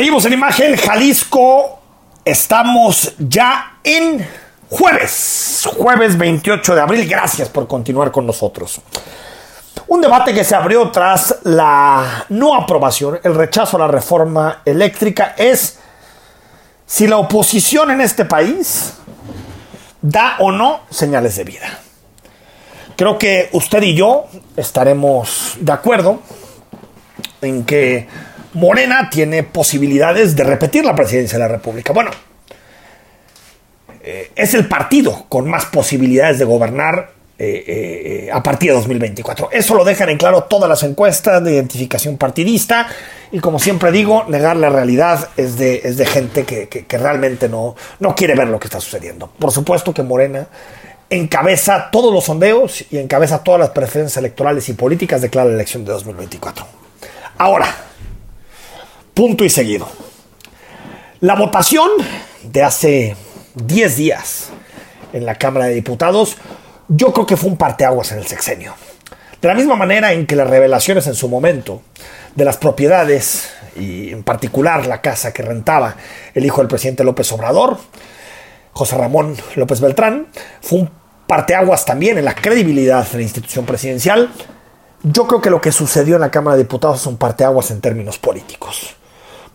Seguimos en imagen, Jalisco. Estamos ya en jueves, jueves 28 de abril. Gracias por continuar con nosotros. Un debate que se abrió tras la no aprobación, el rechazo a la reforma eléctrica es si la oposición en este país da o no señales de vida. Creo que usted y yo estaremos de acuerdo en que Morena tiene posibilidades de repetir la presidencia de la República. Bueno, eh, es el partido con más posibilidades de gobernar eh, eh, a partir de 2024. Eso lo dejan en claro todas las encuestas de identificación partidista y como siempre digo, negar la realidad es de, es de gente que, que, realmente no, no quiere ver lo que está sucediendo. Por supuesto que Morena encabeza todos los sondeos y encabeza todas las preferencias electorales y políticas de la elección de 2024. Ahora, punto y seguido. La votación de hace 10 días en la Cámara de Diputados, yo creo que fue un parteaguas en el sexenio. De la misma manera en que las revelaciones en su momento de las propiedades, y en particular la casa que rentaba el hijo del presidente López Obrador, José Ramón López Beltrán, fue un parteaguas también en la credibilidad de la institución presidencial. Yo creo que lo que sucedió en la Cámara de Diputados es un parteaguas en términos políticos.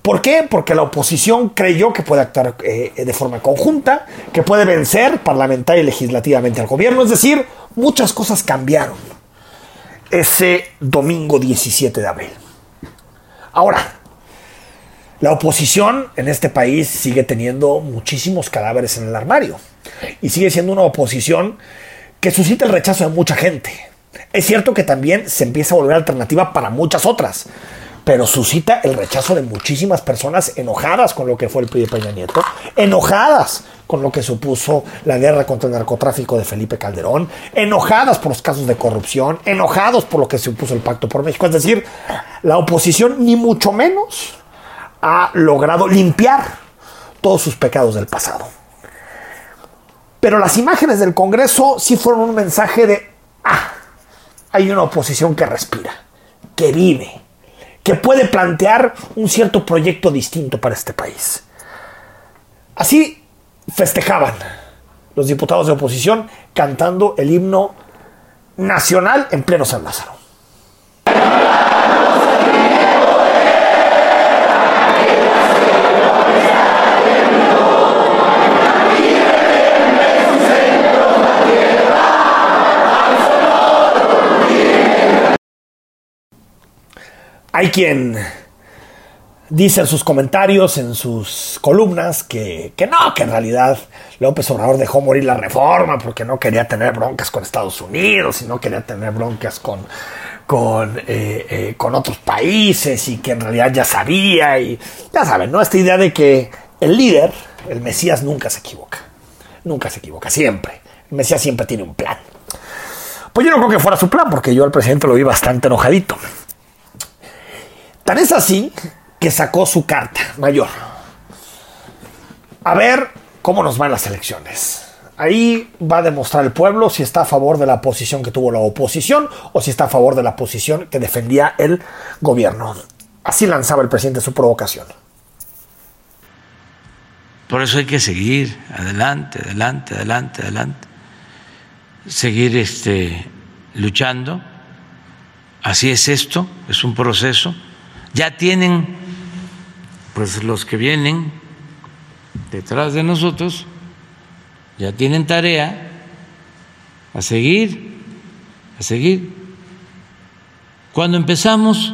¿Por qué? Porque la oposición creyó que puede actuar eh, de forma conjunta, que puede vencer parlamentaria y legislativamente al gobierno. Es decir, muchas cosas cambiaron ese domingo 17 de abril. Ahora, la oposición en este país sigue teniendo muchísimos cadáveres en el armario y sigue siendo una oposición que suscita el rechazo de mucha gente. Es cierto que también se empieza a volver alternativa para muchas otras pero suscita el rechazo de muchísimas personas enojadas con lo que fue el PRI de Peña Nieto, enojadas con lo que supuso la guerra contra el narcotráfico de Felipe Calderón, enojadas por los casos de corrupción, enojados por lo que supuso el Pacto por México. Es decir, la oposición ni mucho menos ha logrado limpiar todos sus pecados del pasado. Pero las imágenes del Congreso sí fueron un mensaje de, ah, hay una oposición que respira, que vive, que puede plantear un cierto proyecto distinto para este país. Así festejaban los diputados de oposición cantando el himno nacional en pleno San Lázaro. Hay quien dice en sus comentarios, en sus columnas, que, no, que en realidad López Obrador dejó morir la reforma porque no quería tener broncas con Estados Unidos y no quería tener broncas con, con, eh, eh, con otros países y que en realidad ya sabía y ya saben, ¿no? Esta idea de que el líder, el Mesías, nunca se equivoca. Nunca se equivoca, siempre. El Mesías siempre tiene un plan. Pues yo no creo que fuera su plan porque yo al presidente lo vi bastante enojadito. Tan es así que sacó su carta mayor. A ver cómo nos van las elecciones. Ahí va a demostrar el pueblo si está a favor de la posición que tuvo la oposición o si está a favor de la posición que defendía el gobierno. Así lanzaba el presidente su provocación. Por eso hay que seguir adelante, adelante, adelante, adelante. Seguir este, luchando. Así es esto, es un proceso ya tienen, pues los que vienen detrás de nosotros, ya tienen tarea a seguir, a seguir. Cuando empezamos,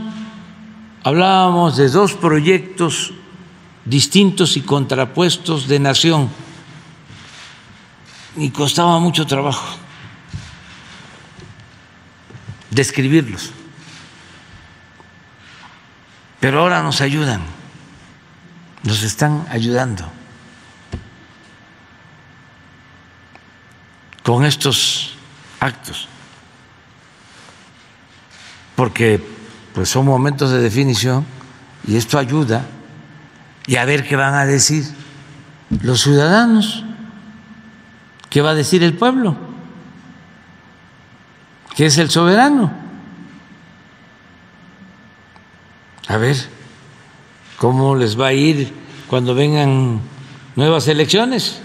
hablábamos de dos proyectos distintos y contrapuestos de nación y costaba mucho trabajo describirlos pero ahora nos ayudan, nos están ayudando. Con estos actos, porque pues son momentos de definición y esto ayuda. Y a ver qué van a decir los ciudadanos, qué va a decir el pueblo, que es el soberano. A ver cómo les va a ir cuando vengan nuevas elecciones.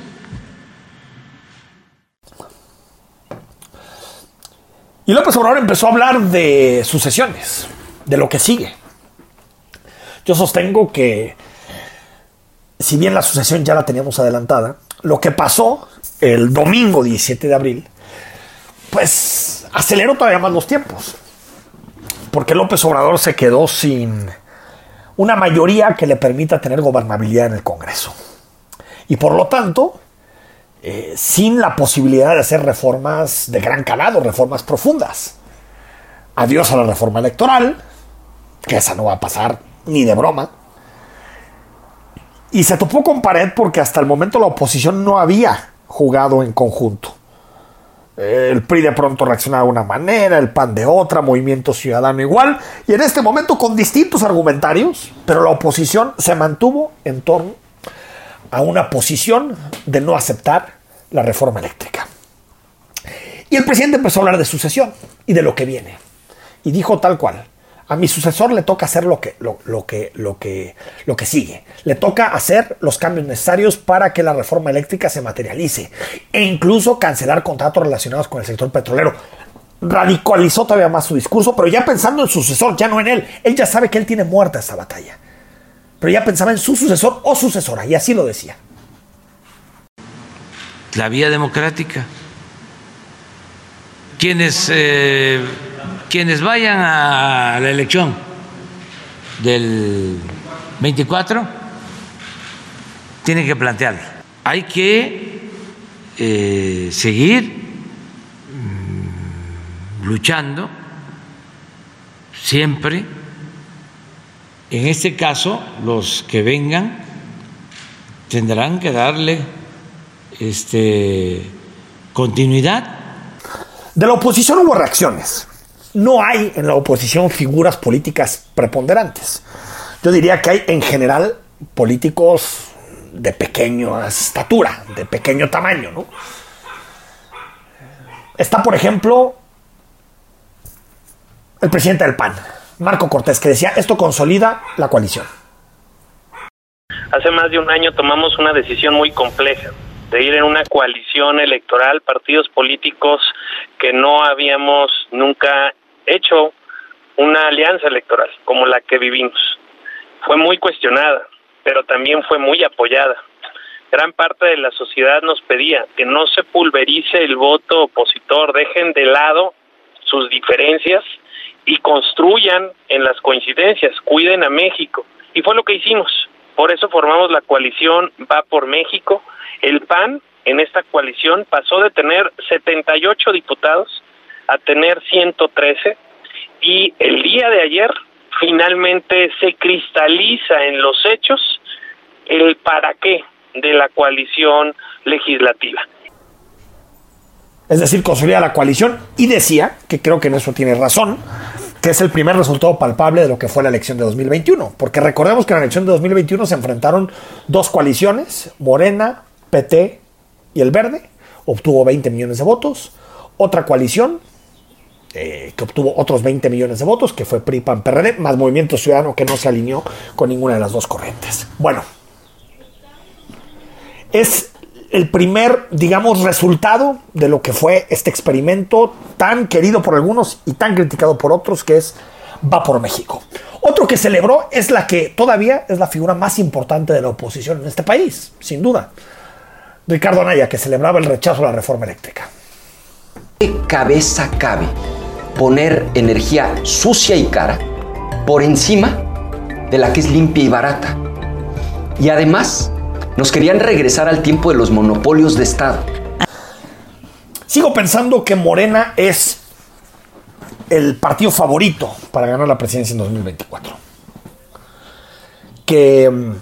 Y López Obrador empezó a hablar de sucesiones, de lo que sigue. Yo sostengo que, si bien la sucesión ya la teníamos adelantada, lo que pasó el domingo 17 de abril, pues aceleró todavía más los tiempos. Porque López Obrador se quedó sin una mayoría que le permita tener gobernabilidad en el Congreso. Y por lo tanto, eh, sin la posibilidad de hacer reformas de gran calado, reformas profundas. Adiós a la reforma electoral, que esa no va a pasar ni de broma. Y se topó con pared porque hasta el momento la oposición no había jugado en conjunto. El PRI de pronto reaccionaba de una manera, el PAN de otra, Movimiento Ciudadano igual, y en este momento con distintos argumentarios, pero la oposición se mantuvo en torno a una posición de no aceptar la reforma eléctrica. Y el presidente empezó a hablar de sucesión y de lo que viene. Y dijo tal cual, a mi sucesor le toca hacer lo que, lo, que, lo, que, lo que sigue. Le toca hacer los cambios necesarios para que la reforma eléctrica se materialice. E incluso cancelar contratos relacionados con el sector petrolero. Radicalizó todavía más su discurso, pero ya pensando en su sucesor, ya no en él. Él ya sabe que él tiene muerta esta batalla. Pero ya pensaba en su sucesor o sucesora, y así lo decía la vía democrática. Quienes, eh, quienes vayan a la elección del 24 tienen que plantearlo. Hay que eh, seguir mm, luchando siempre. En este caso, los que vengan tendrán que darle este, continuidad. De la oposición hubo reacciones. No hay en la oposición figuras políticas preponderantes. Yo diría que hay en general políticos de pequeña estatura, de pequeño tamaño. ¿no? Está, por ejemplo, el presidente del PAN, Marco Cortés, que decía, esto consolida la coalición. Hace más de un año tomamos una decisión muy compleja de ir en una coalición electoral, partidos políticos que no habíamos nunca hecho una alianza electoral como la que vivimos. Fue muy cuestionada, pero también fue muy apoyada. Gran parte de la sociedad nos pedía que no se pulverice el voto opositor, dejen de lado sus diferencias y construyan en las coincidencias, cuiden a México. Y fue lo que hicimos. Por eso formamos la coalición Va por México, el PAN en esta coalición pasó de tener 78 diputados a tener 113 y el día de ayer finalmente se cristaliza en los hechos el para qué de la coalición legislativa. Es decir, consolida la coalición y decía, que creo que en eso tiene razón, que es el primer resultado palpable de lo que fue la elección de 2021. Porque recordemos que en la elección de 2021 se enfrentaron dos coaliciones, Morena, PT y el Verde, obtuvo 20 millones de votos. Otra coalición eh, que obtuvo otros 20 millones de votos, que fue PRI, PAN, PRD, más Movimiento Ciudadano que no se alineó con ninguna de las dos corrientes. Bueno, es el primer, digamos, resultado de lo que fue este experimento tan querido por algunos y tan criticado por otros, que es Va por México. Otro que celebró es la que todavía es la figura más importante de la oposición en este país, sin duda. Ricardo Anaya, que celebraba el rechazo a la reforma eléctrica. ¿Qué cabeza cabe poner energía sucia y cara por encima de la que es limpia y barata? Y además, nos querían regresar al tiempo de los monopolios de Estado. Sigo pensando que Morena es el partido favorito para ganar la presidencia en 2024. Que mm,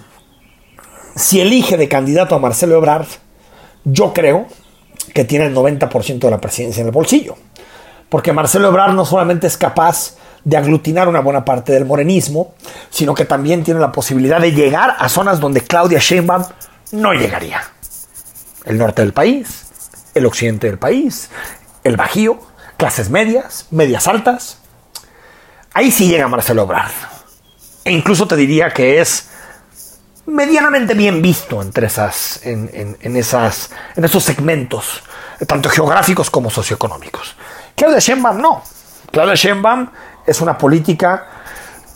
si elige de candidato a Marcelo Ebrard, yo creo que tiene el 90% de la presidencia en el bolsillo. Porque Marcelo Ebrard no solamente es capaz de aglutinar una buena parte del morenismo, sino que también tiene la posibilidad de llegar a zonas donde Claudia Sheinbaum no llegaría. El norte del país, el occidente del país, el Bajío, clases medias, medias altas. Ahí sí llega Marcelo Ebrard. E incluso te diría que es medianamente bien visto entre en, esas, en esos segmentos, tanto geográficos como socioeconómicos. Claudia Sheinbaum no. Claudia Sheinbaum es una política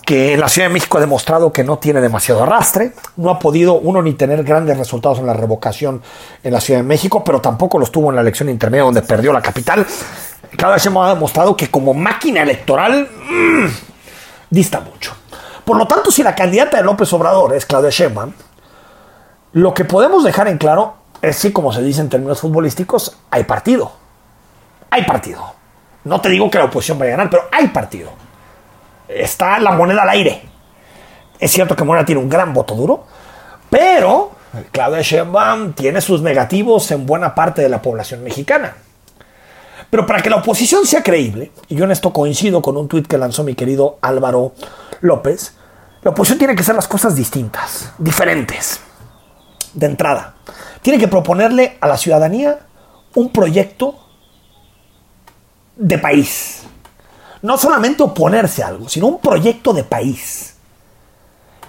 que en la Ciudad de México ha demostrado que no tiene demasiado arrastre, no ha podido uno ni tener grandes resultados en la revocación en la Ciudad de México, pero tampoco los tuvo en la elección intermedia donde perdió la capital. Claudia Sheinbaum ha demostrado que como máquina electoral mmm, dista mucho. Por lo tanto, si la candidata de López Obrador es Claudia Sheinbaum, lo que podemos dejar en claro es que, como se dice en términos futbolísticos, hay partido. Hay partido. No te digo que la oposición vaya a ganar, pero hay partido. Está la moneda al aire. Es cierto que Morena tiene un gran voto duro, pero Claudia Sheinbaum tiene sus negativos en buena parte de la población mexicana. Pero para que la oposición sea creíble, y yo en esto coincido con un tuit que lanzó mi querido Álvaro López, la oposición tiene que hacer las cosas distintas, diferentes. De entrada, tiene que proponerle a la ciudadanía un proyecto de país. No solamente oponerse a algo, sino un proyecto de país.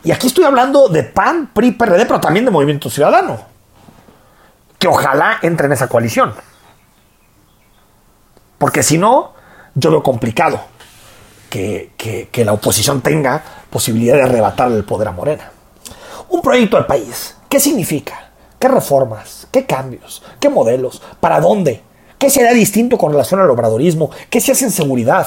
Y aquí estoy hablando de PAN, PRI, PRD, pero también de Movimiento Ciudadano. Que ojalá entre en esa coalición. Porque si no, yo veo complicado que, la oposición tenga posibilidad de arrebatarle el poder a Morena. Un proyecto del país. ¿Qué significa? ¿Qué reformas? ¿Qué cambios? ¿Qué modelos? ¿Para dónde? ¿Qué será distinto con relación al obradorismo? ¿Qué se hace en seguridad?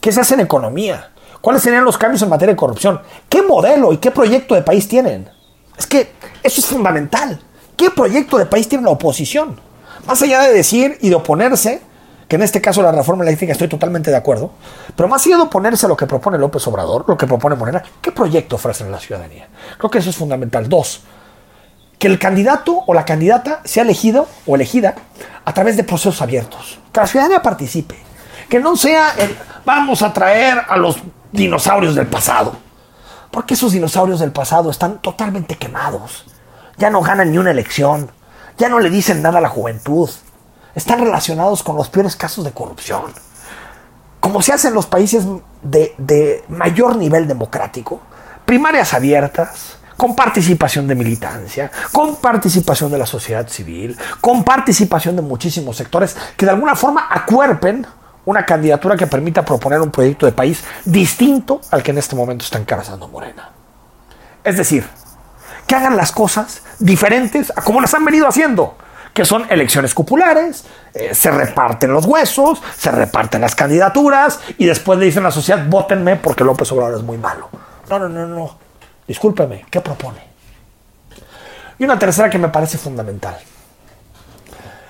¿Qué se hace en economía? ¿Cuáles serían los cambios en materia de corrupción? ¿Qué modelo y qué proyecto de país tienen? Es que eso es fundamental. ¿Qué proyecto de país tiene la oposición? Más allá de decir y de oponerse, que en este caso la reforma eléctrica estoy totalmente de acuerdo, pero más allá de oponerse a lo que propone López Obrador, lo que propone Morena, ¿qué proyecto ofrecen a la ciudadanía? Creo que eso es fundamental. Dos, que el candidato o la candidata sea elegido o elegida a través de procesos abiertos, que la ciudadanía participe, que no sea el vamos a traer a los dinosaurios del pasado, porque esos dinosaurios del pasado están totalmente quemados, ya no ganan ni una elección, ya no le dicen nada a la juventud, están relacionados con los peores casos de corrupción. Como se hace en los países de, mayor nivel democrático, primarias abiertas, con participación de militancia, con participación de la sociedad civil, con participación de muchísimos sectores que de alguna forma acuerpen una candidatura que permita proponer un proyecto de país distinto al que en este momento está encabezando Morena. Es decir, que hagan las cosas diferentes a como las han venido haciendo que son elecciones populares, eh, se reparten los huesos, se reparten las candidaturas y después le dicen a la sociedad, votenme porque López Obrador es muy malo. No, no, no, no. Discúlpeme, ¿qué propone? Y una tercera que me parece fundamental.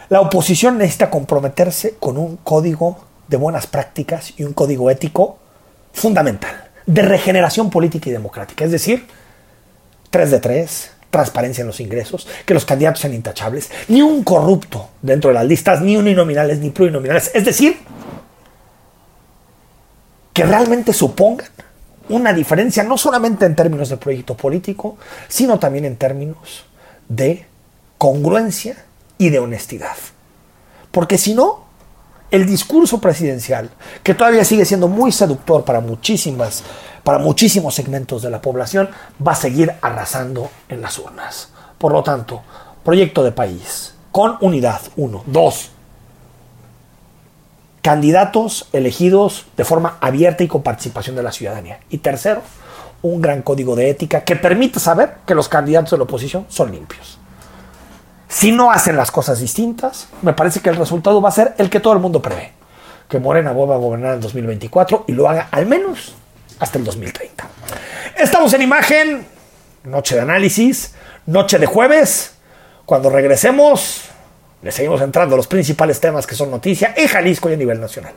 La oposición necesita comprometerse con un código de buenas prácticas y un código ético fundamental, de regeneración política y democrática. Es decir, 3 de 3, transparencia en los ingresos, que los candidatos sean intachables, ni un corrupto dentro de las listas, ni uninominales ni plurinominales. Es decir, que realmente supongan una diferencia no solamente en términos de proyecto político, sino también en términos de congruencia y de honestidad. Porque si no, el discurso presidencial, que todavía sigue siendo muy seductor para muchísimas, para muchísimos segmentos de la población, va a seguir arrasando en las urnas. Por lo tanto, proyecto de país con unidad, uno. Dos, candidatos elegidos de forma abierta y con participación de la ciudadanía. Y tercero, un gran código de ética que permite saber que los candidatos de la oposición son limpios. Si no hacen las cosas distintas, me parece que el resultado va a ser el que todo el mundo prevé. Que Morena vuelva a gobernar en 2024 y lo haga al menos hasta el 2030. Estamos en imagen, noche de análisis, noche de jueves. Cuando regresemos, le seguimos entrando a los principales temas que son noticia en Jalisco y a nivel nacional.